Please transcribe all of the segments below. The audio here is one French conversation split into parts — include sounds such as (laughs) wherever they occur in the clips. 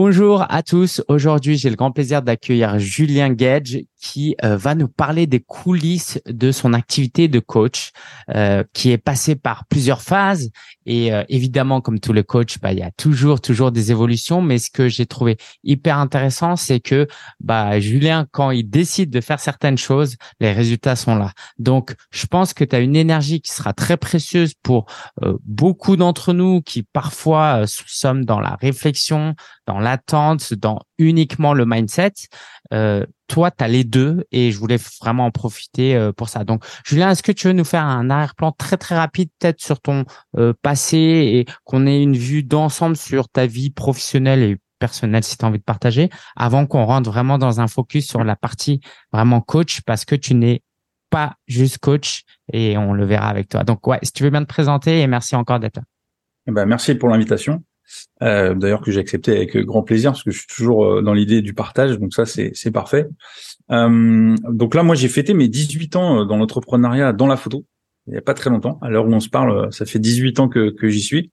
Bonjour à tous. Aujourd'hui, j'ai le grand plaisir d'accueillir Julien Gage qui euh, va nous parler des coulisses de son activité de coach, euh, qui est passé par plusieurs phases. Et euh, évidemment, comme tous les coachs, bah, il y a toujours, toujours des évolutions. Mais ce que j'ai trouvé hyper intéressant, c'est que bah, Julien, quand il décide de faire certaines choses, les résultats sont là. Donc, je pense que tu as une énergie qui sera très précieuse pour beaucoup d'entre nous qui parfois sommes dans la réflexion, dans l'attente, dans uniquement le mindset. Euh, toi, tu as les deux et je voulais vraiment en profiter euh, pour ça. Donc, Julien, est-ce que tu veux nous faire un arrière-plan très, très rapide peut-être sur ton euh, passé et qu'on ait une vue d'ensemble sur ta vie professionnelle et personnelle si tu as envie de partager avant qu'on rentre vraiment dans un focus sur la partie vraiment coach parce que tu n'es pas juste coach et on le verra avec toi. Donc, ouais, si tu veux bien te présenter et merci encore d'être là. Eh ben, merci pour l'invitation. Euh, d'ailleurs que j'ai accepté avec grand plaisir parce que je suis toujours euh, dans l'idée du partage, donc ça c'est parfait. Euh, donc là moi j'ai fêté mes 18 ans dans l'entrepreneuriat dans la photo il y a pas très longtemps. À l'heure où on se parle, ça fait 18 ans que que j'y suis.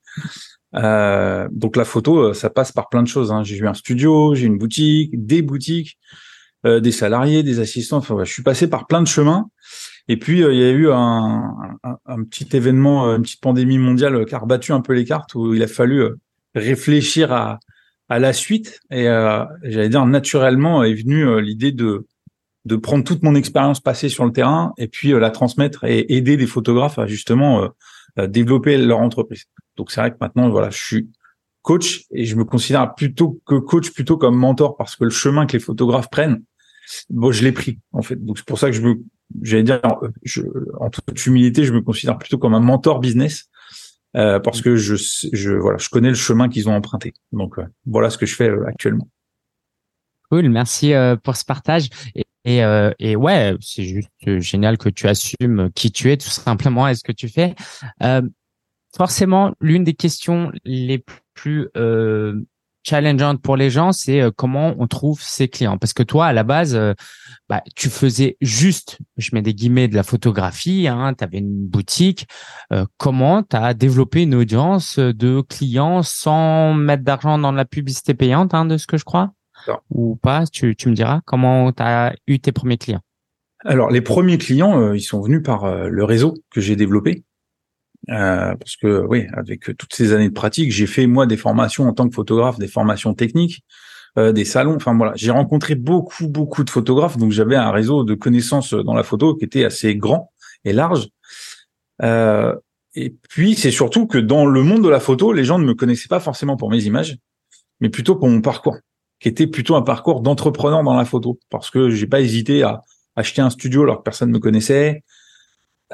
donc la photo ça passe par plein de choses. Hein. J'ai eu un studio, j'ai une boutique, des boutiques, des salariés, des assistants. Enfin je suis passé par plein de chemins. Et puis il y a eu un, un, petit événement, une petite pandémie mondiale qui a rebattu un peu les cartes où il a fallu réfléchir à, à la suite. Et euh, j'allais dire naturellement est venue euh, l'idée de de prendre toute mon expérience passée sur le terrain et puis euh, la transmettre et aider des photographes à justement développer leur entreprise. Donc c'est vrai que maintenant voilà, je suis coach et je me considère plutôt que coach plutôt comme mentor parce que le chemin que les photographes prennent, bon je l'ai pris en fait. Donc c'est pour ça que je me j'allais dire je, en toute humilité, je me considère plutôt comme un mentor business euh, parce que je, je, voilà, je connais le chemin qu'ils ont emprunté. Donc euh, voilà ce que je fais euh, actuellement. Cool, merci pour ce partage. Et, et, et ouais, c'est juste génial que tu assumes qui tu es, tout simplement, et ce que tu fais. forcément, l'une des questions les plus challengeante pour les gens, c'est comment on trouve ses clients. Parce que toi, à la base, bah, tu faisais juste, je mets des guillemets, de la photographie, hein, tu avais une boutique. Euh, comment tu as développé une audience de clients sans mettre d'argent dans la publicité payante, hein, de ce que je crois? Ou pas tu, tu me diras comment tu as eu tes premiers clients? Alors, les premiers clients, euh, ils sont venus par euh, le réseau que j'ai développé. Parce que oui, avec toutes ces années de pratique, j'ai fait moi des formations en tant que photographe, des formations techniques. Euh, des salons. Enfin voilà, j'ai rencontré beaucoup beaucoup de photographes, donc j'avais un réseau de connaissances dans la photo qui était assez grand et large. Euh, et puis c'est surtout que dans le monde de la photo, les gens ne me connaissaient pas forcément pour mes images, mais plutôt pour mon parcours, qui était plutôt un parcours d'entrepreneur dans la photo, parce que j'ai pas hésité à acheter un studio alors que personne ne me connaissait,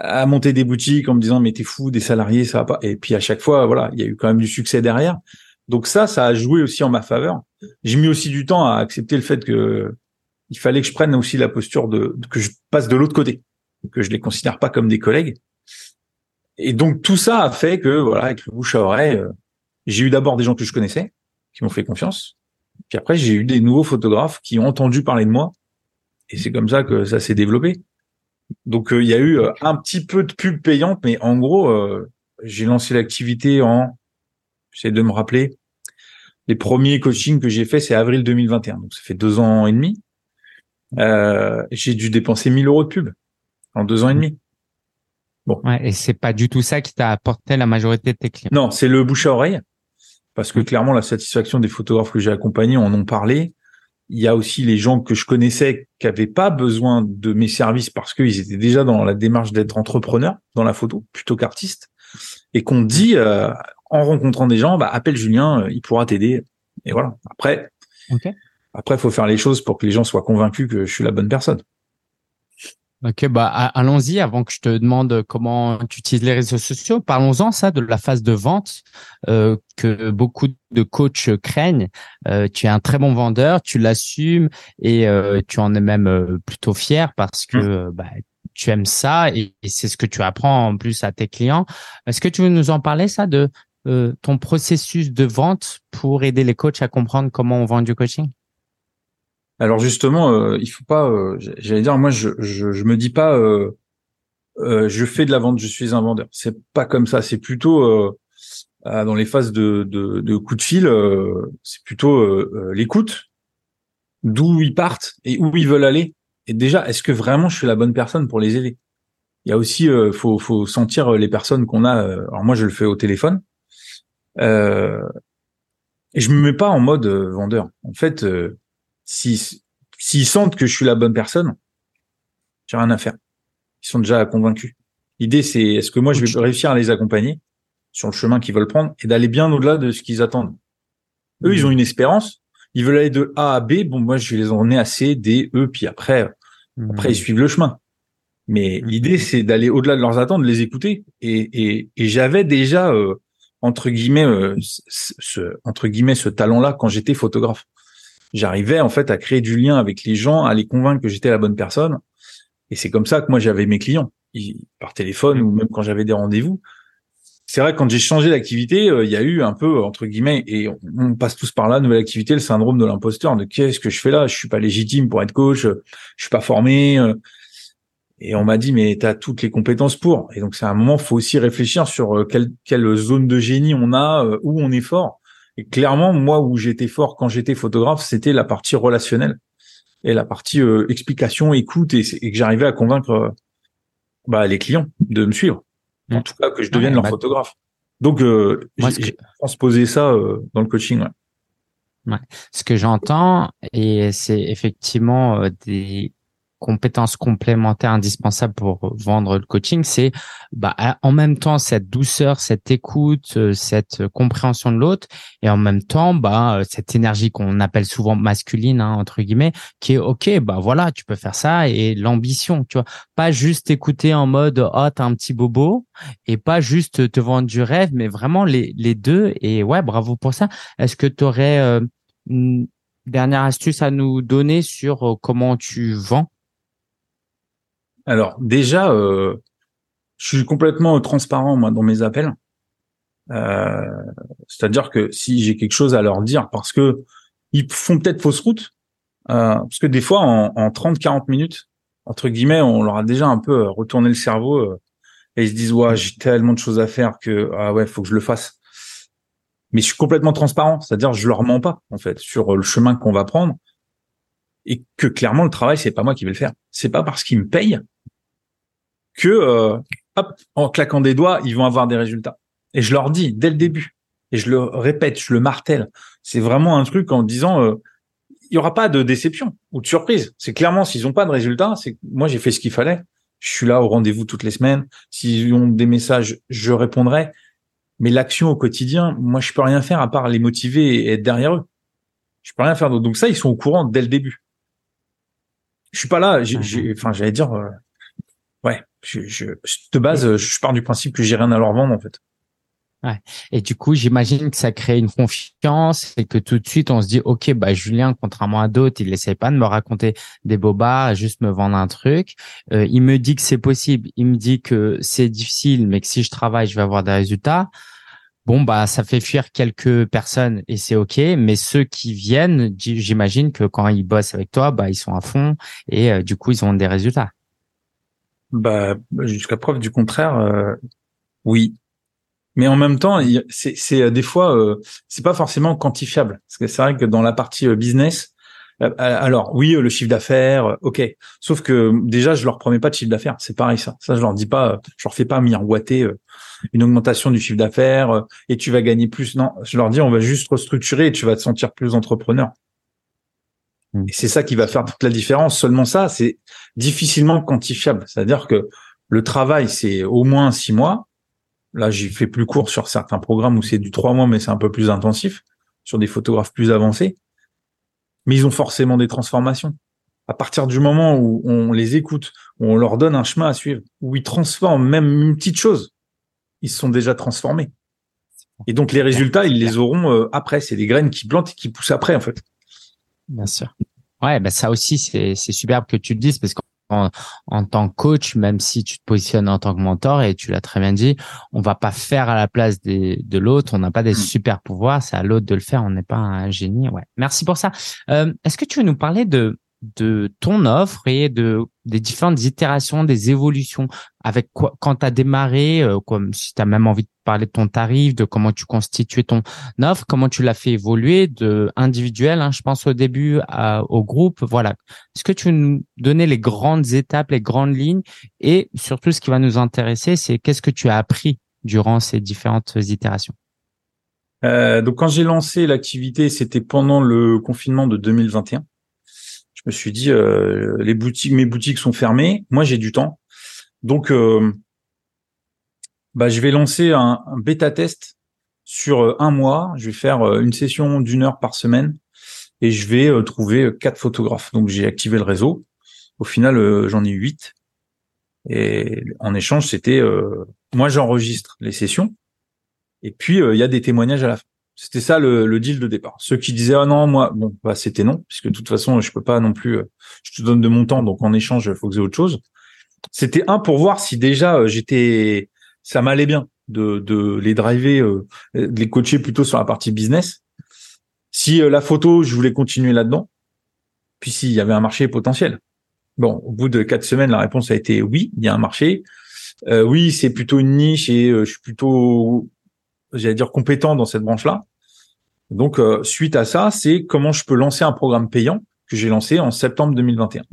à monter des boutiques en me disant mais t'es fou, des salariés ça va pas. Et puis à chaque fois, voilà, il y a eu quand même du succès derrière. Donc ça, ça a joué aussi en ma faveur. J'ai mis aussi du temps à accepter le fait que il fallait que je prenne aussi la posture de, que je passe de l'autre côté, que je les considère pas comme des collègues. Et donc tout ça a fait que voilà, avec le bouche à oreille, euh, j'ai eu d'abord des gens que je connaissais qui m'ont fait confiance. Puis après, j'ai eu des nouveaux photographes qui ont entendu parler de moi. Et c'est comme ça que ça s'est développé. Donc euh, il y a eu euh, un petit peu de pub payante, mais en gros, j'ai lancé l'activité en J'essaie de me rappeler. Les premiers coachings que j'ai fait, c'est avril 2021. Donc, ça fait deux ans et demi. Euh, j'ai dû dépenser 1000 euros de pub en deux ans et demi. Bon. Ouais, et c'est pas du tout ça qui t'a apporté la majorité de tes clients? Non, c'est le bouche à oreille. Parce que mmh. clairement, la satisfaction des photographes que j'ai accompagnés en ont parlé. Il y a aussi les gens que je connaissais qui avaient pas besoin de mes services parce qu'ils étaient déjà dans la démarche d'être entrepreneurs dans la photo plutôt qu'artistes et qu'on dit euh, en rencontrant des gens, bah, appelle Julien, euh, il pourra t'aider. Et voilà. Après, après, il faut faire les choses pour que les gens soient convaincus que je suis la bonne personne. Ok, bah allons-y avant que je te demande comment tu utilises les réseaux sociaux. Parlons-en ça de la phase de vente euh, que beaucoup de coachs craignent. Euh, tu es un très bon vendeur, tu l'assumes et tu en es même plutôt fier parce que mmh. bah, tu aimes ça et, et c'est ce que tu apprends en plus à tes clients. Est-ce que tu veux nous en parler ça de euh, ton processus de vente pour aider les coachs à comprendre comment on vend du coaching? Alors justement, euh, il faut pas. Euh, j'allais dire, moi, je, je, me dis pas, je fais de la vente, je suis un vendeur. C'est pas comme ça. C'est plutôt dans les phases de, de, de coup de fil, c'est plutôt l'écoute, d'où ils partent et où ils veulent aller. Et déjà, est-ce que vraiment je suis la bonne personne pour les aider? Il y a aussi, faut, faut sentir les personnes qu'on a. alors moi, je le fais au téléphone. Euh, et je me mets pas en mode vendeur. En fait, s'ils sentent que je suis la bonne personne, j'ai rien à faire. Ils sont déjà convaincus. L'idée, c'est est-ce que moi, je vais réussir à les accompagner sur le chemin qu'ils veulent prendre et d'aller bien au-delà de ce qu'ils attendent? Eux, ils ont une espérance. Ils veulent aller de A à B. Bon, moi, je vais les emmener à C, D, E, puis après, après, ils suivent le chemin. Mais l'idée, c'est d'aller au-delà de leurs attentes, de les écouter. Et, et, et j'avais déjà, euh, entre guillemets, euh, ce, entre guillemets, ce talent-là quand j'étais photographe. J'arrivais en fait à créer du lien avec les gens, à les convaincre que j'étais la bonne personne. Et c'est comme ça que moi j'avais mes clients, par téléphone ou même quand j'avais des rendez-vous. C'est vrai quand j'ai changé d'activité, euh, il y a eu un peu entre guillemets et on, passe tous par là, nouvelle activité, le syndrome de l'imposteur, de qu'est-ce que je fais là? Je suis pas légitime pour être coach, je suis pas formé. Euh. Et on m'a dit mais tu as toutes les compétences pour. Et donc c'est un moment, faut aussi réfléchir sur euh, quelle, quelle zone de génie on a, où on est fort. Et clairement, moi où j'étais fort quand j'étais photographe, c'était la partie relationnelle et la partie euh, explication, écoute, et, que j'arrivais à convaincre euh, bah, les clients de me suivre. En tout cas, que je devienne leur bah, photographe. Donc, euh, j'ai transposé ça euh, dans le coaching. Ouais. Ouais. Ce que j'entends, et c'est effectivement des compétences complémentaires indispensables pour vendre le coaching, c'est bah, en même temps cette douceur, cette écoute, euh, cette compréhension de l'autre, et en même temps bah, euh, cette énergie qu'on appelle souvent masculine hein, entre guillemets, qui est ok, bah voilà, tu peux faire ça, et l'ambition, tu vois, pas juste écouter en mode oh t'as un petit bobo, et pas juste te vendre du rêve, mais vraiment les les deux. Et ouais, bravo pour ça. Est-ce que tu aurais euh, une dernière astuce à nous donner sur comment tu vends? Alors déjà, euh, je suis complètement transparent moi dans mes appels. Euh, c'est-à-dire que si j'ai quelque chose à leur dire, parce que ils font peut-être fausse route, euh, parce que des fois en, en 30-40 minutes, entre guillemets, on leur a déjà un peu retourné le cerveau et ils se disent ouais j'ai tellement de choses à faire que ah ouais faut que je le fasse. Mais je suis complètement transparent, c'est-à-dire je leur mens pas en fait sur le chemin qu'on va prendre et que clairement le travail c'est pas moi qui vais le faire. C'est pas parce qu'ils me payent que euh, hop, en claquant des doigts, ils vont avoir des résultats. Et je leur dis dès le début, et je le répète, je le martèle. C'est vraiment un truc en disant, euh, il y aura pas de déception ou de surprise. C'est clairement s'ils ont pas de résultats, c'est moi j'ai fait ce qu'il fallait. Je suis là au rendez-vous toutes les semaines. S'ils ont des messages, je répondrai. Mais l'action au quotidien, moi je peux rien faire à part les motiver et être derrière eux. Je peux rien faire d'autre. Donc ça, ils sont au courant dès le début. Je suis pas là. J'ai, enfin, j'allais dire, euh, ouais, je, je, de base, je pars du principe que j'ai rien à leur vendre en fait. Ouais. Et du coup, j'imagine que ça crée une confiance et que tout de suite on se dit, ok, bah Julien, contrairement à d'autres, il n'essaie pas de me raconter des bobards, juste me vendre un truc. Euh, il me dit que c'est possible, il me dit que c'est difficile, mais que si je travaille, je vais avoir des résultats. Bon, bah ça fait fuir quelques personnes et c'est ok. Mais ceux qui viennent, j'imagine que quand ils bossent avec toi, bah ils sont à fond et euh, du coup ils ont des résultats. Bah, jusqu'à preuve du contraire, euh, oui. Mais en même temps, c'est euh, des fois, euh, c'est pas forcément quantifiable. Parce que c'est vrai que dans la partie business, alors oui, le chiffre d'affaires, ok. Sauf que déjà, je leur promets pas de chiffre d'affaires. C'est pareil ça. Ça, je leur dis pas, je leur fais pas miroiter une augmentation du chiffre d'affaires et tu vas gagner plus. Non, je leur dis, on va juste restructurer et tu vas te sentir plus entrepreneur. Mm. Et c'est ça qui va faire toute la différence. Seulement ça, c'est difficilement quantifiable. C'est-à-dire que le travail, c'est au moins six mois. Là, j'ai fait plus court sur certains programmes où c'est du trois mois, mais c'est un peu plus intensif sur des photographes plus avancés. Mais ils ont forcément des transformations. À partir du moment où on les écoute, où on leur donne un chemin à suivre, où ils transforment même une petite chose, ils sont déjà transformés. Et donc les résultats, ils les auront euh, après. C'est des graines qui plantent et qui poussent après, en fait. Bien sûr. Ouais, bah ça aussi, c'est, c'est superbe que tu le dises parce qu'en en tant que coach, même si tu te positionnes en tant que mentor et tu l'as très bien dit, on va pas faire à la place des, de l'autre. On n'a pas des mm. super pouvoirs. C'est à l'autre de le faire. On n'est pas un génie. Ouais. Merci pour ça. Euh, est-ce que tu veux nous parler de, de ton offre et de des différentes itérations, des évolutions. Avec quoi, quand tu as démarré, euh, comme si tu as même envie de parler de ton tarif, de comment tu constituais ton offre, comment tu l'as fait évoluer de individuel, hein, je pense au début au groupe, voilà. Est-ce que tu nous donner les grandes étapes, les grandes lignes? Et surtout ce qui va nous intéresser, c'est qu'est-ce que tu as appris durant ces différentes itérations? Euh, donc quand j'ai lancé l'activité, c'était pendant le confinement de 2021 je me suis dit euh, les boutiques, mes boutiques sont fermées, moi j'ai du temps, donc euh, bah, je vais lancer un, bêta test sur euh, un mois. Je vais faire une session d'une heure par semaine et je vais trouver quatre photographes. Donc j'ai activé le réseau. Au final, j'en ai huit. Et en échange, c'était moi j'enregistre les sessions et puis il y a des témoignages à la fin. C'était ça le, deal de départ. Ceux qui disaient ah non moi bon bah c'était non puisque de toute façon je peux pas non plus euh, je te donne de mon temps donc en échange il faut que j'ai autre chose. C'était un pour voir si déjà euh, j'étais ça m'allait bien de les driver euh, de les coacher plutôt sur la partie business. Si la photo je voulais continuer là-dedans puis s'il y avait un marché potentiel. Bon au bout de quatre semaines la réponse a été oui il y a un marché. oui c'est plutôt une niche et je suis plutôt j'allais dire compétent dans cette branche-là. Donc, euh, suite à ça, c'est comment je peux lancer un programme payant que j'ai lancé en septembre 2021.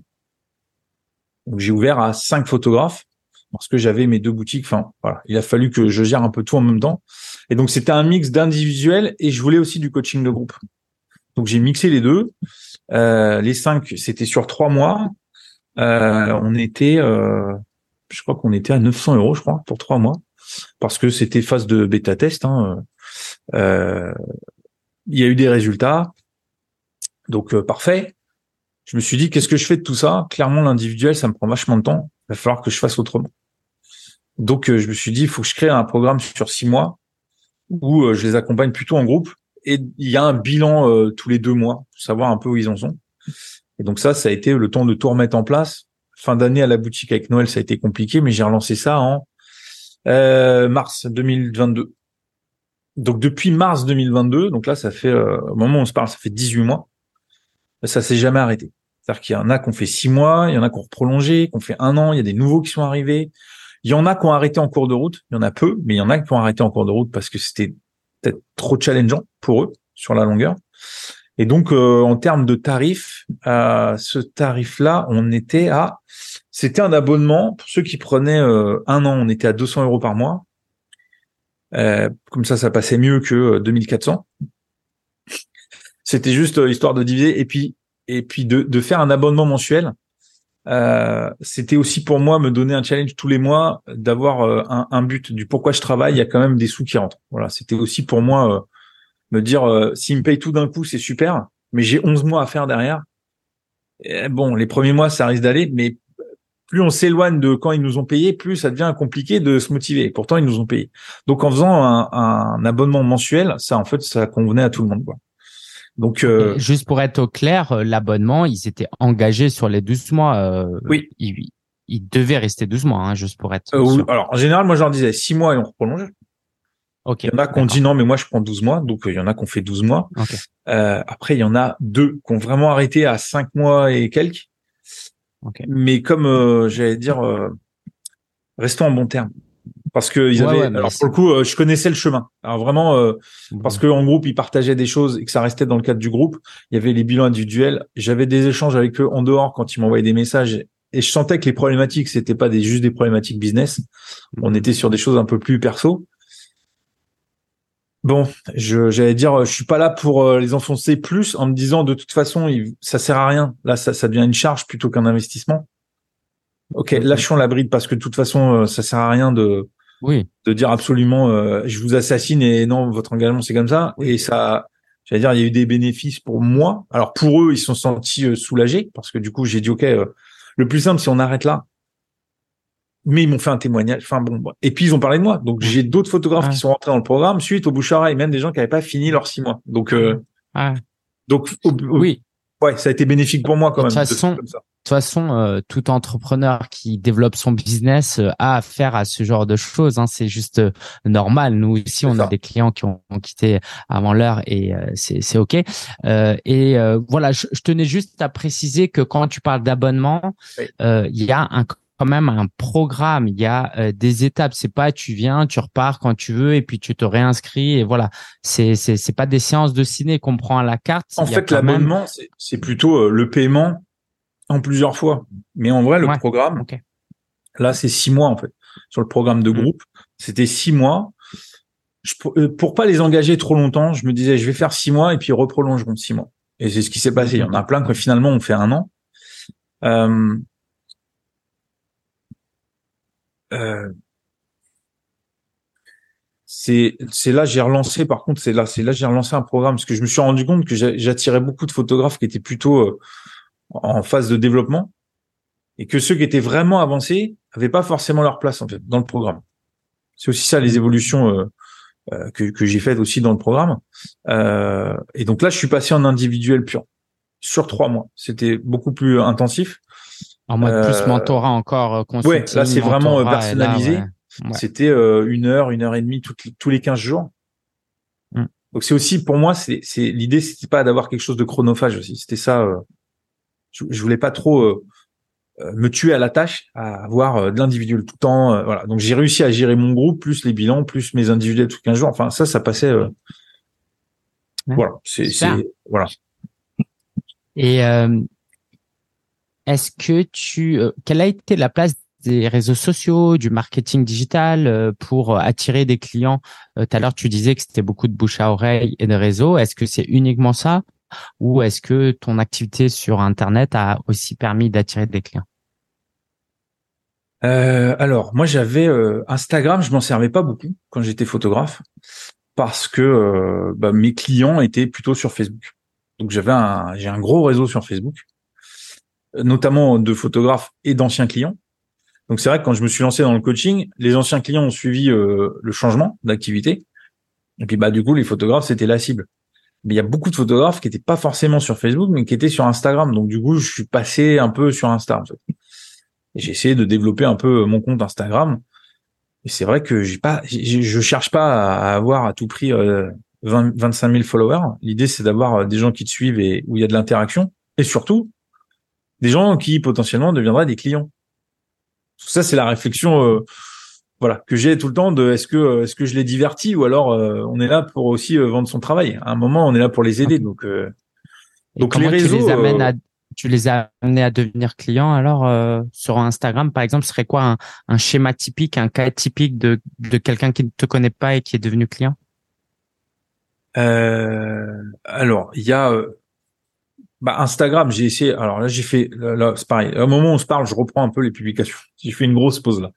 Donc, j'ai ouvert à cinq photographes parce que j'avais mes deux boutiques. Enfin, voilà, il a fallu que je gère un peu tout en même temps. Et donc, c'était un mix d'individuel et je voulais aussi du coaching de groupe. Donc, j'ai mixé les deux. Euh, les cinq, c'était sur trois mois. Euh, on était, euh, je crois qu'on était à 900 euros, je crois, pour trois mois, parce que c'était phase de bêta test. Hein. Euh, il y a eu des résultats. Donc euh, parfait. Je me suis dit qu'est-ce que je fais de tout ça? Clairement l'individuel ça me prend vachement de temps. Il va falloir que je fasse autrement. Donc euh, je me suis dit il faut que je crée un programme sur six mois où je les accompagne plutôt en groupe et il y a un bilan tous les deux mois pour savoir un peu où ils en sont. Et donc ça ça a été le temps de tout remettre en place. Fin d'année à la boutique avec Noël ça a été compliqué mais j'ai relancé ça en mars 2022. Donc depuis mars 2022, donc là ça fait euh, au moment où on se parle, ça fait 18 mois, ça s'est jamais arrêté. C'est-à-dire qu'il y en a qui ont fait 6 mois, il y en a qui ont prolongé, qui ont fait un an, il y a des nouveaux qui sont arrivés. Il y en a qui ont arrêté en cours de route, il y en a peu, mais il y en a qui ont arrêté en cours de route parce que c'était peut-être trop challengeant pour eux sur la longueur. Et donc euh, en termes de tarifs, euh, ce tarif-là, on était à, c'était un abonnement pour ceux qui prenaient euh, un an, on était à 200 euros par mois. Euh, comme ça, ça passait mieux que 2400. Euh, C'était juste euh, histoire de diviser et puis et puis de, de faire un abonnement mensuel. Euh, C'était aussi pour moi me donner un challenge tous les mois, d'avoir un, un, but du pourquoi je travaille. Il y a quand même des sous qui rentrent. Voilà, c'était aussi pour moi me dire s'il me paye tout d'un coup, c'est super, mais j'ai 11 mois à faire derrière. Bon, les premiers mois, ça risque d'aller, mais plus on s'éloigne de quand ils nous ont payé, plus ça devient compliqué de se motiver. Pourtant, ils nous ont payé. Donc, en faisant un, abonnement mensuel, ça, en fait, ça convenait à tout le monde. Quoi. Donc, euh, juste pour être au clair, euh, l'abonnement, ils étaient engagés sur les 12 mois. Euh, oui. Ils, ils, devaient rester 12 mois, hein, juste pour être. Euh, alors, en général, moi, je leur disais 6 mois et on prolonge. Ok. Il y en a qui ont dit non, mais moi, je prends 12 mois. Donc, il y en a qui ont fait 12 mois. Okay. après, il y en a deux qui ont vraiment arrêté à 5 mois et quelques. Mais comme euh, j'allais dire, euh, restons en bon terme. Parce que ils avaient, alors pour le coup, euh, je connaissais le chemin. Alors vraiment, parce que en groupe, ils partageaient des choses et que ça restait dans le cadre du groupe. Il y avait les bilans individuels. J'avais des échanges avec eux en dehors quand ils m'envoyaient des messages et je sentais que les problématiques, c'était pas des juste des problématiques business. On était sur des choses un peu plus perso. Bon, je j'allais dire, je suis pas là pour euh, les enfoncer plus en me disant de toute façon, ça sert à rien. Là, ça, ça devient une charge plutôt qu'un investissement. Ok, lâchons la bride parce que de toute façon, euh, ça sert à rien de oui. de dire absolument, euh, je vous assassine et non, votre engagement c'est comme ça. Et ça, j'allais dire, il y a eu des bénéfices pour moi. Alors pour eux, ils sont sentis soulagés parce que du coup, j'ai dit ok, le plus simple, si on arrête là, mais ils m'ont fait un témoignage. Enfin bon, et puis ils ont parlé de moi. Donc j'ai d'autres photographes qui sont rentrés dans le programme suite au bouche et même des gens qui n'avaient pas fini leurs six mois. Donc euh, donc oui, ouais, ça a été bénéfique pour moi quand même. De toute façon, de toute façon, euh, tout entrepreneur qui développe son business euh, a affaire à ce genre de choses. Hein. C'est juste euh, normal. Nous aussi, on a des clients qui ont, quitté avant l'heure et c'est ok. et voilà, je, tenais juste à préciser que quand tu parles d'abonnement, il y a un quand même un programme, il y a des étapes. C'est pas tu viens, tu repars quand tu veux et puis tu te réinscris et voilà. C'est c'est c'est pas des séances de ciné qu'on prend à la carte. En fait, l'abonnement c'est plutôt le paiement en plusieurs fois. Mais en vrai, le programme, là, c'est six mois en fait. Sur le programme de mm. groupe, c'était six mois. Je, euh, pour pas les engager trop longtemps, je me disais, je vais faire six mois et puis ils reprolongeront six mois. Et c'est ce qui s'est passé. Il y en a plein qui finalement ont fait un an. Euh, euh, c'est c'est là j'ai relancé par contre c'est là c'est là j'ai relancé un programme parce que je me suis rendu compte que j'attirais beaucoup de photographes qui étaient plutôt euh, en phase de développement et que ceux qui étaient vraiment avancés avaient pas forcément leur place en fait dans le programme. C'est aussi ça les évolutions euh, euh, que, que j'ai faites aussi dans le programme. Euh, et donc là, je suis passé en individuel pur sur trois mois. C'était beaucoup plus intensif. En mode plus mentorat encore. Ouais, là c'est vraiment personnalisé. C'était une heure, une heure et demie tous les 15 jours. Mm. Donc c'est aussi pour moi, c'est l'idée, c'était pas d'avoir quelque chose de chronophage aussi. C'était ça je, je voulais pas trop euh, euh, me tuer à la tâche, à avoir euh, de l'individuel tout le temps. voilà. Donc j'ai réussi à gérer mon groupe, plus les bilans, plus mes individuels tous 15 jours. Enfin ça, ça passait. Voilà. C'est voilà. Et est-ce que tu, quelle a été la place des réseaux sociaux, du marketing digital pour attirer des clients? Tout à l'heure, tu disais que c'était beaucoup de bouche à oreille et de réseaux. Est-ce que c'est uniquement ça? Ou est-ce que ton activité sur Internet a aussi permis d'attirer des clients? Euh, alors, moi, j'avais euh, Instagram, je m'en servais pas beaucoup quand j'étais photographe parce que euh, bah, mes clients étaient plutôt sur Facebook. Donc, j'avais un, j'ai un gros réseau sur Facebook, notamment de photographes et d'anciens clients. Donc, c'est vrai que quand je me suis lancé dans le coaching, les anciens clients ont suivi le changement d'activité. Et puis, bah, du coup, les photographes, c'était la cible mais il y a beaucoup de photographes qui étaient pas forcément sur Facebook, mais qui étaient sur Instagram. Donc du coup, je suis passé un peu sur Instagram. Et j'ai essayé de développer un peu mon compte Instagram. Et c'est vrai que j'ai pas, je cherche pas à avoir à tout prix 20, 25 000 followers. L'idée, c'est d'avoir euh, des gens qui te suivent et où il y a de l'interaction. Et surtout, des gens qui potentiellement deviendraient des clients. Ça, c'est la réflexion euh, voilà que j'ai tout le temps de est-ce que euh, est-ce que je les divertis ou alors euh, on est là pour aussi euh, vendre son travail? À un moment, on est là pour les aider. Donc donc les réseaux. Tu les amènes à tu les as amenés à devenir clients alors sur Instagram par exemple ce serait quoi un, un, schéma typique un cas typique de de quelqu'un qui ne te connaît pas et qui est devenu client? Alors il y a bah, Instagram j'ai essayé. Alors là j'ai fait là, c'est pareil. À un moment où on se parle je reprends un peu les publications. J'ai fait une grosse pause là.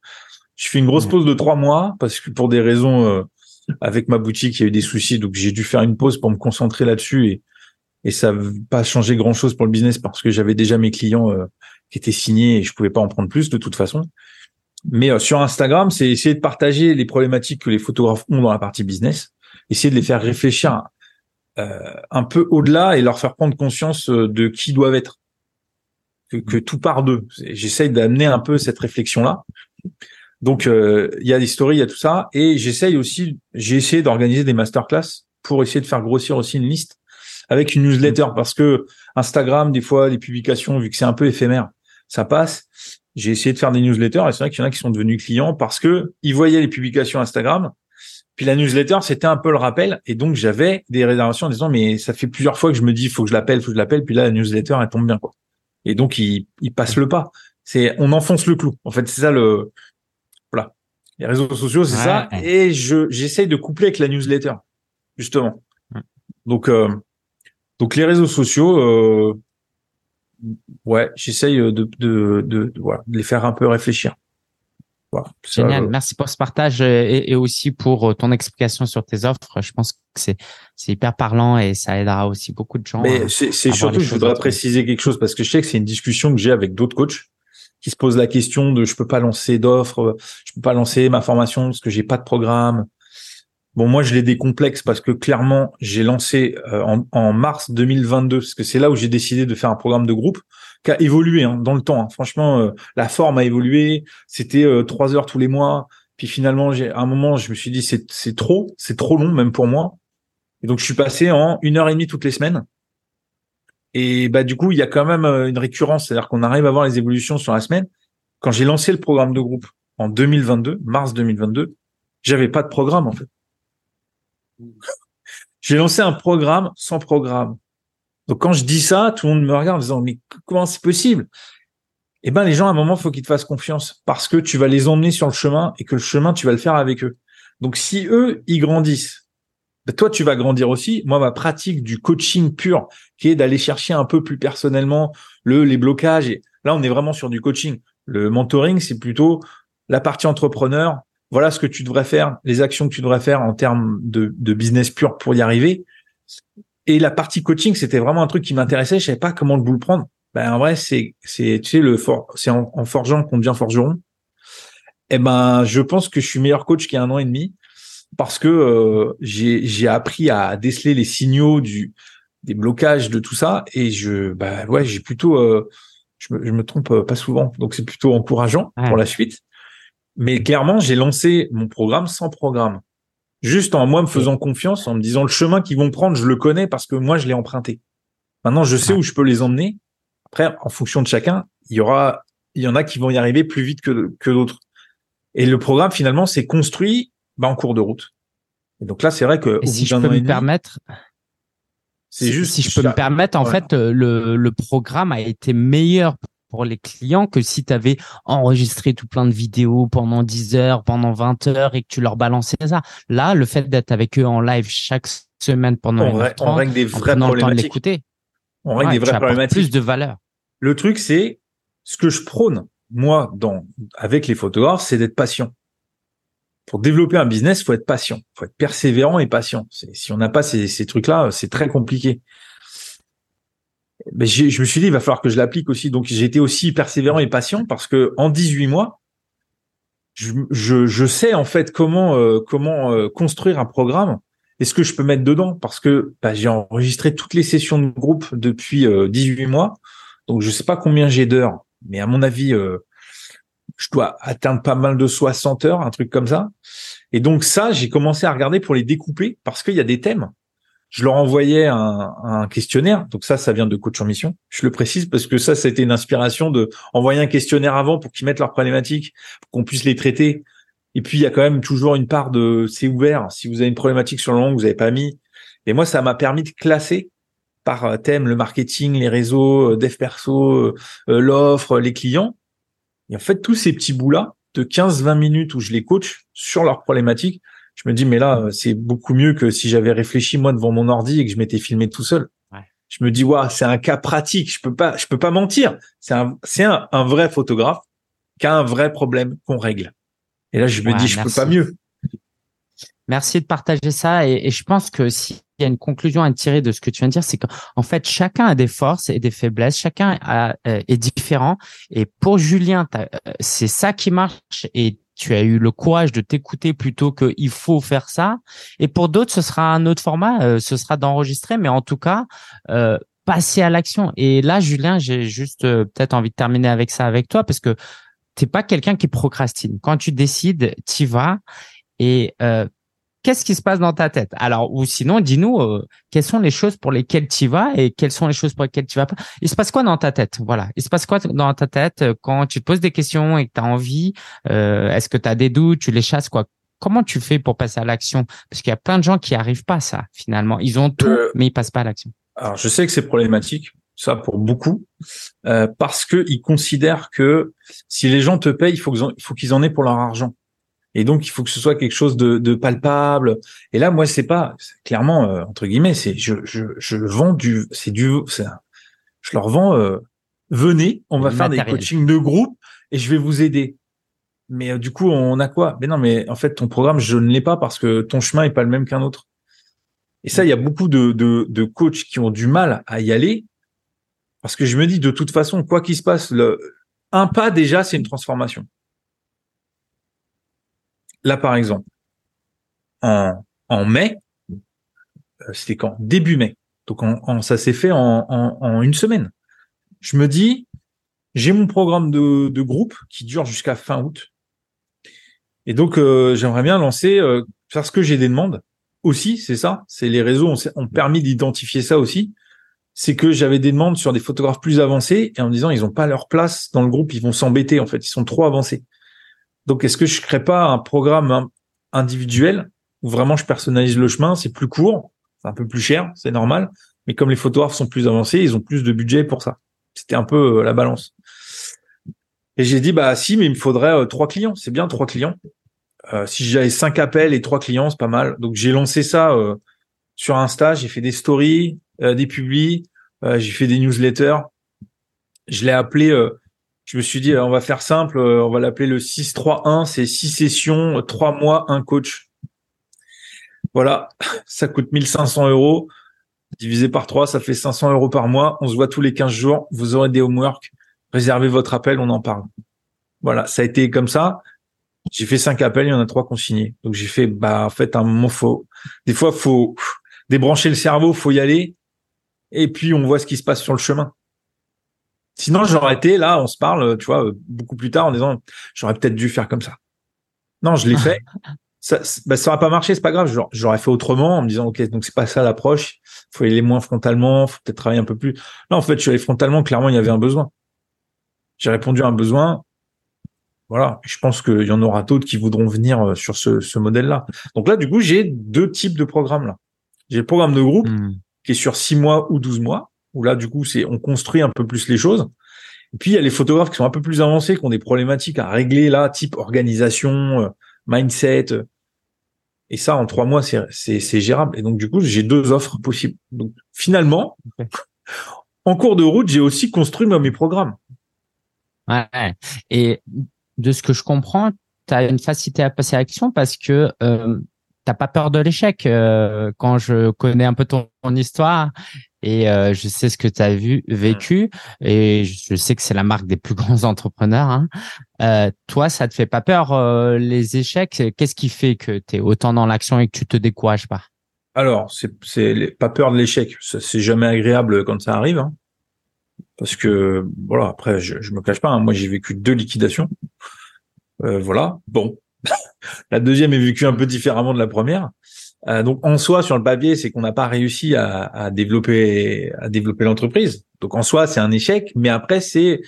Je fais une grosse pause de trois mois parce que pour des raisons euh, avec ma boutique, il y a eu des soucis, donc j'ai dû faire une pause pour me concentrer là-dessus et et ça n'a pas changé grand-chose pour le business parce que j'avais déjà mes clients euh, qui étaient signés et je pouvais pas en prendre plus de toute façon. Mais euh, sur Instagram, c'est essayer de partager les problématiques que les photographes ont dans la partie business, essayer de les faire réfléchir un peu au-delà et leur faire prendre conscience de qui doivent être, que, que tout part d'eux. J'essaye d'amener un peu cette réflexion-là. Donc euh, il y a des stories, il y a tout ça, et j'essaye aussi, j'ai essayé d'organiser des masterclass pour essayer de faire grossir aussi une liste avec une newsletter parce que Instagram, des fois, les publications, vu que c'est un peu éphémère, ça passe. J'ai essayé de faire des newsletters et c'est vrai qu'il y en a qui sont devenus clients parce que ils voyaient les publications Instagram. Puis la newsletter, c'était un peu le rappel. Et donc, j'avais des réservations en disant, mais ça fait plusieurs fois que je me dis, faut que je l'appelle, faut que je l'appelle. Puis là, la newsletter, elle tombe bien, quoi. Et donc, ils, ils passent le pas. C'est, on enfonce le clou. En fait, c'est ça le, voilà. Les réseaux sociaux, c'est ça. Et je j'essaye de coupler avec la newsletter, justement. Donc euh, donc les réseaux sociaux, euh, ouais, j'essaye de de, de, de, voilà, de les faire un peu réfléchir. Voilà, Génial, euh, merci pour ce partage et, et, aussi pour ton explication sur tes offres. Je pense que c'est hyper parlant et ça aidera aussi beaucoup de gens. Mais c'est surtout, je voudrais préciser quelque chose parce que je sais que c'est une discussion que j'ai avec d'autres coachs qui se posent la question de je peux pas lancer d'offres, je peux pas lancer ma formation parce que j'ai pas de programme. Bon, moi, je l'ai décomplexe parce que clairement, j'ai lancé euh, en, en, mars 2022, parce que c'est là où j'ai décidé de faire un programme de groupe qui a évolué hein, dans le temps. Hein. Franchement, euh, la forme a évolué. C'était euh, trois heures tous les mois. Puis finalement, j'ai à un moment, je me suis dit c'est c'est trop, c'est trop long même pour moi. Et donc, je suis passé en une heure et demie toutes les semaines. Et bah du coup, il y a quand même une récurrence, c'est-à-dire qu'on arrive à voir les évolutions sur la semaine. Quand j'ai lancé le programme de groupe en 2022, mars 2022, j'avais pas de programme en fait. J'ai lancé un programme sans programme. Donc quand je dis ça, tout le monde me regarde en disant mais comment c'est possible? Eh ben les gens à un moment faut qu'ils te fassent confiance parce que tu vas les emmener sur le chemin et que le chemin tu vas le faire avec eux. Donc si eux ils grandissent, ben, toi tu vas grandir aussi. Moi ma pratique du coaching pur qui est d'aller chercher un peu plus personnellement le les blocages et là on est vraiment sur du coaching. Le mentoring c'est plutôt la partie entrepreneur, voilà ce que tu devrais faire, les actions que tu devrais faire en termes de, de business pur pour y arriver. Et la partie coaching, c'était vraiment un truc qui m'intéressait. Je savais pas comment le bout le prendre. Ben en vrai, c'est c'est tu sais le for, c'est en, forgeant qu'on devient forgeron. Eh ben, je pense que je suis meilleur coach qu'il y a un an et demi parce que euh, j'ai j'ai appris à déceler les signaux du des blocages de tout ça et je bah ouais j'ai plutôt euh, je, me, je me trompe pas souvent donc c'est plutôt encourageant pour la suite mais clairement, j'ai lancé mon programme sans programme. Juste en moi me faisant confiance, en me disant le chemin qu'ils vont prendre, je le connais parce que moi, je l'ai emprunté. Maintenant, je sais où je peux les emmener. Après, en fonction de chacun, il y aura, il y en a qui vont y arriver plus vite que, que d'autres. Et le programme, finalement, c'est construit bah, en cours de route. Et donc là, c'est vrai que si je peux me permettre, c'est juste si je peux me permettre, en fait, le, le programme a été meilleur pour les clients que si tu avais enregistré tout plein de vidéos pendant 10 heures, pendant 20 heures et que tu leur balançais ça. Là, le fait d'être avec eux en live chaque semaine pendant on, règle, on règle des vraies problématiques. De on règle des vraies problématiques. Plus de valeur. Le truc, c'est ce que je prône, moi, dans, avec les photographes, c'est d'être patient. Pour développer un business, faut être patient, faut être persévérant et patient. Si on n'a pas ces, ces trucs-là, c'est très compliqué je me suis dit, il va falloir que je l'applique aussi. Donc, été aussi persévérant et patient parce que en 18 mois, je, je, je sais en fait comment euh, comment euh, construire un programme et ce que je peux mettre dedans parce que bah, j'ai enregistré toutes les sessions de groupe depuis 18 euh, mois. Donc, je sais pas combien j'ai d'heures, mais à mon avis, je dois atteindre pas mal de 60 heures, un truc comme ça. Et donc ça, j'ai commencé à regarder pour les découper parce qu'il y a des thèmes je leur envoyais un, questionnaire. Donc ça, ça vient de coach en mission. Je le précise parce que ça, c'était une inspiration de envoyer un questionnaire avant pour qu'ils mettent leurs problématiques, qu'on puisse les traiter. Et puis il y a quand même toujours une part de c'est ouvert. Si vous avez une problématique sur le long vous n'avez pas mis, et moi ça m'a permis de classer par euh, thème le marketing, les réseaux, euh, dev perso, euh, l'offre, les clients. Et en fait tous ces petits bouts là de 15-20 minutes où je les coach sur leurs problématiques, je me dis mais là c'est beaucoup mieux que si j'avais réfléchi moi devant mon ordi et que je m'étais filmé tout seul. Je me dis waouh, c'est un cas pratique, je peux pas je peux pas mentir. C'est un c'est un, un, vrai photographe qui a un vrai problème qu'on règle. Et là je me dis je peux pas mieux. Merci de partager ça et, et je pense que s'il y a une conclusion à tirer de ce que tu viens de dire, c'est qu'en fait chacun a des forces et des faiblesses, chacun a, euh, est différent. Et pour Julien, euh, c'est ça qui marche et tu as eu le courage de t'écouter plutôt que il faut faire ça. Et pour d'autres, ce sera un autre format, euh, ce sera d'enregistrer, mais en tout cas, euh, passer à l'action. Et là, Julien, j'ai juste euh, peut-être envie de terminer avec ça avec toi parce que t'es pas quelqu'un qui procrastine. Quand tu décides, tu vas et qu'est-ce qui se passe dans ta tête? Alors, ou sinon, dis-nous euh, quelles sont les choses pour lesquelles tu vas et quelles sont les choses pour lesquelles tu vas pas? Il se passe quoi dans ta tête? Voilà. Il se passe quoi dans ta tête euh, quand tu te poses des questions et que tu as envie euh, Est-ce que tu as des doutes Tu les chasses quoi? Comment tu fais pour passer à l'action? Parce qu'il y a plein de gens qui arrivent pas à ça finalement. Ils ont tout, mais ils passent pas à l'action. Alors, je sais que c'est problématique, ça pour beaucoup, parce que ils considèrent que si les gens te payent, il faut qu'ils en aient pour leur argent. Et donc, il faut que ce soit quelque chose de, de palpable. Et là, moi, c'est pas clairement euh, entre guillemets, c'est je, je, je vends du, c'est du, je leur vends. Euh, venez, on va faire des coachings de groupe et je vais vous aider. Mais euh, du coup, on a quoi? Mais non, mais en fait, ton programme, je ne l'ai pas parce que ton chemin est pas le même qu'un autre. Et ça, il y a beaucoup de, de, de coachs qui ont du mal à y aller parce que je me dis de toute façon, quoi qu'il se passe, le, un pas déjà, c'est une transformation là, par exemple, en, mai. C'était quand? Début mai. Donc ça s'est fait en, une semaine. Je me dis, j'ai mon programme de, groupe qui dure jusqu'à fin août. Et donc j'aimerais bien lancer, faire ce que j'ai des demandes aussi, c'est ça. C'est les réseaux ont, permis d'identifier ça aussi. C'est que j'avais des demandes sur des photographes plus avancés et en me disant ils n'ont pas leur place dans le groupe, ils vont s'embêter en fait, ils sont trop avancés. Donc est-ce que je crée pas un programme individuel où vraiment je personnalise le chemin, c'est plus court, c'est un peu plus cher, c'est normal, mais comme les photographes sont plus avancés, ils ont plus de budget pour ça. C'était un peu euh, la balance. Et j'ai dit bah si, mais il me faudrait euh, trois clients. C'est bien trois clients. Euh, si j'avais cinq appels et trois clients, c'est pas mal. Donc j'ai lancé ça euh, sur Insta, j'ai fait des stories, des publis, j'ai fait des newsletters. Je l'ai appelé, je me suis dit, on va faire simple, on va l'appeler le 6-3-1, c'est six sessions, trois mois, un coach. Voilà, (laughs) ça coûte 1500 euros. Divisé par trois, ça fait 500 euros par mois. On se voit tous les 15 jours. Vous aurez des homework. Réservez votre appel, on en parle. Voilà, ça a été comme ça. J'ai fait cinq appels, il y en a trois consignés. Donc j'ai fait, bah en fait, un moment faut, des fois faut débrancher le cerveau, faut y aller, et puis on voit ce qui se passe sur le chemin. Sinon j'aurais été là, on se parle, tu vois, beaucoup plus tard en disant, j'aurais peut-être dû faire comme ça. Non, je l'ai fait. (laughs) Ça, ça aurait pas marché, c'est pas grave. J'aurais fait autrement en me disant, ok, donc c'est pas ça l'approche. Faut aller moins frontalement, faut peut-être travailler un peu plus. Là, en fait, je suis allé frontalement. Clairement, il y avait un besoin. J'ai répondu à un besoin voilà, je pense qu'il y en aura d'autres qui voudront venir euh, sur ce, modèle-là. Donc là, du coup, j'ai deux types de programmes là. J'ai le programme de groupe hmm. qui est sur six mois ou 12 mois, où là, du coup, c'est on construit un peu plus les choses. Et puis il y a les photographes qui sont un peu plus avancés, qui ont des problématiques à régler là, type organisation, euh, mindset. Et ça, en trois mois, c'est gérable. Et donc du coup, j'ai deux offres possibles. Donc finalement, en cours de route, j'ai aussi construit mes programmes. Ouais. Et de ce que je comprends, tu as une facilité à passer à l'action parce que euh, t'as pas peur de l'échec. Euh, quand je connais un peu ton, histoire et euh, je sais ce que tu as vu, vécu, et je sais que c'est la marque des plus (laughs) grands entrepreneurs. Hein. Euh, toi, ça te fait pas peur euh, les échecs? Qu'est-ce qui fait que tu es autant dans l'action et que tu te décourages pas? Alors, c'est c'est pas peur de l'échec. C'est jamais agréable quand ça arrive. Hein parce que voilà après je, je me cache pas hein, moi j'ai vécu deux liquidations euh, voilà bon (laughs) la deuxième est vécue un peu différemment de la première euh, donc en soi sur le papier c'est qu'on n'a pas réussi à, développer à développer l'entreprise. Donc en soi c'est un échec mais après c'est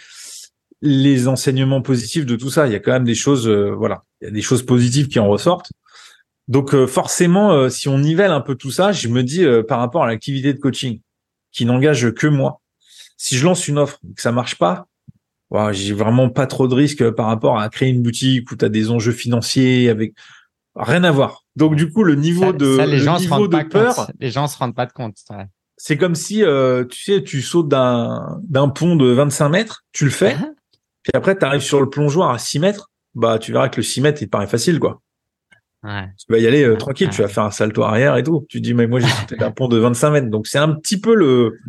les enseignements positifs de tout ça. Il y a quand même des choses euh, voilà. Il y a des choses positives qui en ressortent. Donc euh, forcément si on nivelle un peu tout ça je me dis par rapport à l'activité de coaching qui n'engage que moi si je lance une offre et que ça marche pas, j'ai vraiment pas trop de risques par rapport à créer une boutique où tu as des enjeux financiers avec rien à voir. Donc du coup, le niveau de les gens se rendent pas peur, les gens se rendent pas de compte. C'est comme si euh, tu sais, tu sautes d'un d'un pont de 25 mètres, tu le fais, (laughs) puis après tu arrives sur le plongeoir à 6 mètres, bah tu verras que le 6 mètres il te paraît facile quoi. Ouais. Tu vas y aller euh, tranquille, tu vas faire un salto arrière et tout. Tu dis mais moi j'ai sauté d'un pont de 25 mètres, donc c'est un petit peu le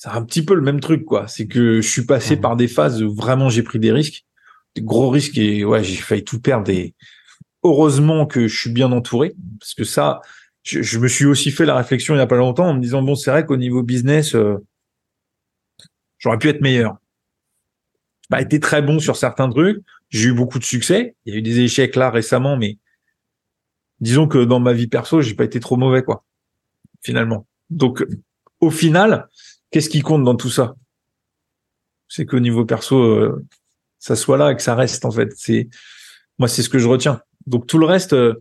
c'est un petit peu le même truc, quoi. C'est que je suis passé par des phases où vraiment j'ai pris des risques, des gros risques et ouais, j'ai failli tout perdre. Et heureusement que je suis bien entouré, parce que ça, je, me suis aussi fait la réflexion il y a pas longtemps en me disant bon, c'est vrai qu'au niveau business, euh, j'aurais pu être meilleur. J'ai été très bon sur certains trucs. J'ai eu beaucoup de succès. Il y a eu des échecs là récemment, mais disons que dans ma vie perso, j'ai pas été trop mauvais, quoi. Finalement. Donc, au final, qu'est-ce qui compte dans tout ça? C'est qu'au niveau perso, euh, ça soit là et que ça reste en fait. C'est moi, c'est ce que je retiens. Donc tout le reste, euh,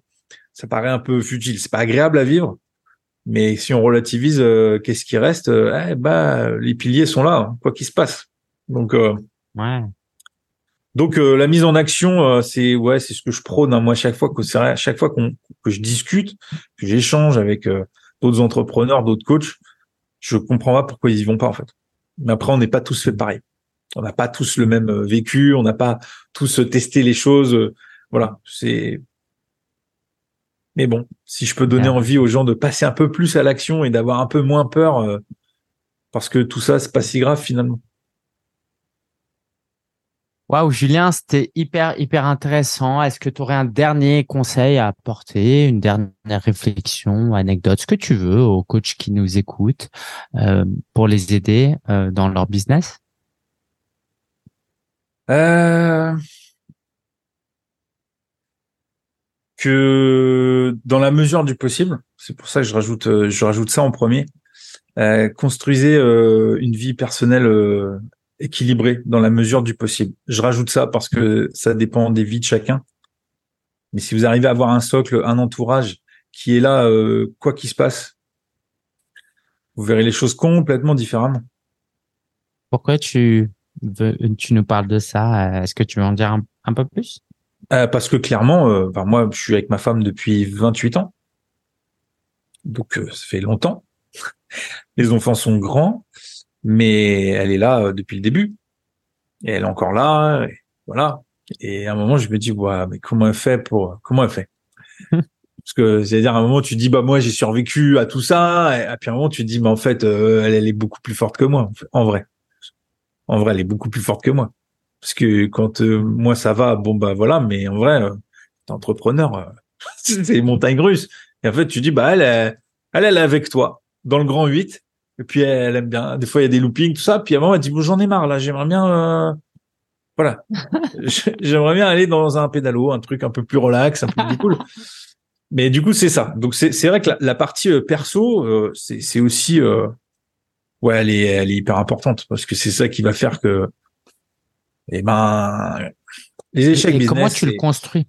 ça paraît un peu futile. C'est pas agréable à vivre, mais si on relativise, euh, qu'est-ce qui reste eh, Bah, les piliers sont là, hein, quoi qu'il se passe. Donc ouais. Donc la mise en action, c'est ouais, c'est ce que je prône. Hein. moi, chaque fois que c'est chaque fois qu'on que je discute, que j'échange avec d'autres entrepreneurs, d'autres coachs, je comprends pas pourquoi ils y vont pas en fait. Mais après, on n'est pas tous fait pareil. On n'a pas tous le même euh, vécu, on n'a pas tous testé les choses. Voilà, c'est. Mais bon, si je peux donner envie aux gens de passer un peu plus à l'action et d'avoir un peu moins peur, euh, parce que tout ça, c'est pas si grave finalement. Waouh, Julien, c'était hyper, hyper intéressant. Est-ce que tu aurais un dernier conseil à apporter, une dernière réflexion, anecdote, ce que tu veux aux coachs qui nous écoutent euh, pour les aider euh, dans leur business? Euh... Que dans la mesure du possible, c'est pour ça que je rajoute, euh, je rajoute ça en premier. Euh, construisez euh, une vie personnelle équilibré dans la mesure du possible. Je rajoute ça parce que ça dépend des vies de chacun. Mais si vous arrivez à avoir un socle, un entourage qui est là, quoi qu'il se passe, vous verrez les choses complètement différemment. Pourquoi tu veux, tu nous parles de ça? Est-ce que tu veux en dire un, peu plus? Euh, Parce que clairement, euh, moi, je suis avec ma femme depuis 28 ans, donc euh, ça fait longtemps. (laughs) Les enfants sont grands mais elle est là euh, depuis le début. Et elle est encore là, et voilà. Et à un moment, je me dis, ouais, mais comment elle fait pour, comment elle fait? (laughs) Parce que, c'est-à-dire, à un moment, tu dis, bah, moi, j'ai survécu à tout ça. Et puis, à un moment, tu dis, mais en fait, euh, elle, elle est beaucoup plus forte que moi, en vrai. En vrai, elle est beaucoup plus forte que moi. Parce que quand euh, moi, ça va, bon, bah, voilà, mais en vrai, t'es entrepreneur, (laughs) c'est montagne russe. Et en fait, tu dis, bah, elle, elle, elle est avec toi, dans le grand 8 et puis elle aime bien. Des fois il y a des loopings, tout ça. Puis à un moment elle dit bon j'en ai marre là, j'aimerais bien, euh... voilà, (laughs) j'aimerais bien aller dans un pédalo, un truc un peu plus relax, un peu plus cool. Mais du coup c'est ça. Donc c'est c'est vrai que la, la partie euh, perso, euh, c'est c'est aussi euh, ouais elle est elle est hyper importante parce que c'est ça qui va faire que eh ben les échecs et comment tu le construis?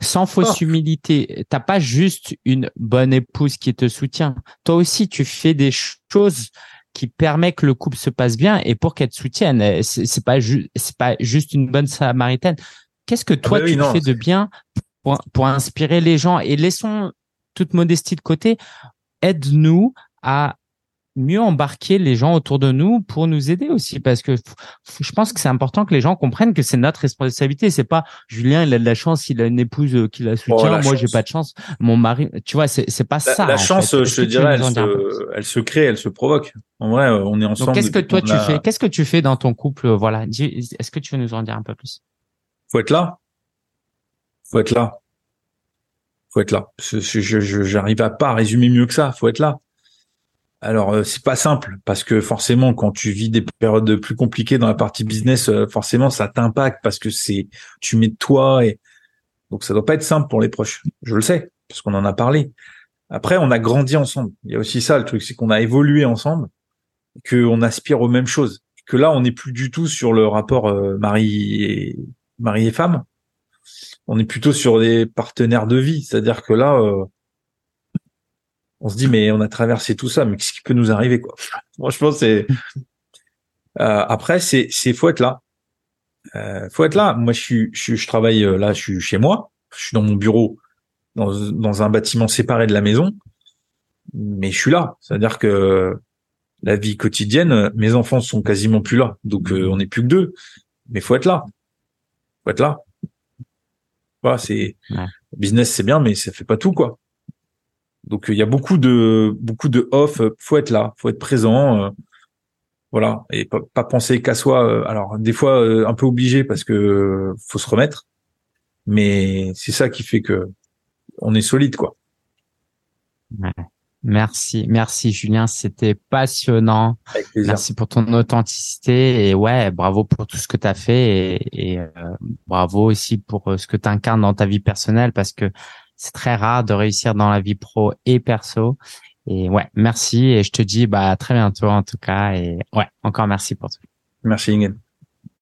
Sans fausse oh. humilité, t'as pas juste une bonne épouse qui te soutient. Toi aussi, tu fais des choses qui permettent que le couple se passe bien et pour qu'elle te soutienne. Euh, c'est pas juste, c'est pas juste une bonne samaritaine. Qu'est-ce que toi ah bah tu fais de bien pour, pour inspirer les gens? Et laissons toute modestie de côté. Aide-nous à mieux embarquer les gens autour de nous pour nous aider aussi parce que je pense que c'est important que les gens comprennent que c'est notre responsabilité. C'est pas Julien il a de la chance il a une épouse euh, qui la soutient oh, moi j'ai pas de chance. Mon mari tu vois c'est c'est pas ça la chance je te dirais elle se, elle se crée elle se provoque. En vrai euh, on est ensemble qu'est-ce que toi tu fais qu'est-ce que tu fais dans ton couple voilà est-ce que tu veux nous en dire un peu plus? Faut être là. Faut être là. Faut être là. Je j'arrive à pas résumer mieux que ça. Faut être là alors euh, c'est pas simple parce que forcément quand tu vis des périodes plus compliquées dans la partie business, euh, forcément ça t'impacte parce que c'est tu mets de toi et donc ça doit pas être simple pour les proches. Je le sais parce qu'on en a parlé. Après on a grandi ensemble. Il y a aussi ça le truc, c'est qu'on a évolué ensemble, qu'on aspire aux mêmes choses. Que là on n'est plus du tout sur le rapport euh, mari et mari et femme. On est plutôt sur des partenaires de vie, c'est-à-dire que là on se dit mais on a traversé tout ça, mais qu'est-ce qui peut nous arriver quoi? Franchement, c'est (laughs) euh, après c'est c'est faut être là, euh, faut être là. Moi, je suis je, je travaille euh, là, je suis chez moi, je suis dans mon bureau, dans dans un bâtiment séparé de la maison, mais je suis là. C'est-à-dire que la vie quotidienne, mes enfants sont quasiment plus là, donc euh, on n'est plus que deux. Mais faut être là, faut être là. Voilà, c'est business, c'est bien, mais ça fait pas tout quoi. Donc il y a beaucoup de beaucoup de off. Faut être là, faut être présent. Euh, voilà et pas, pas penser qu'à soi. Euh, alors des fois euh, un peu obligé parce que faut se remettre, mais c'est ça qui fait que on est solide quoi. Merci, merci Julien, c'était passionnant. Merci pour ton authenticité et ouais, bravo pour tout ce que tu as fait et, et bravo aussi pour ce que tu incarnes dans ta vie personnelle parce que c'est très rare de réussir dans la vie pro et perso. Et ouais, merci et je te dis bah à très bientôt en tout cas et ouais, encore merci pour tout. Merci Ingrid.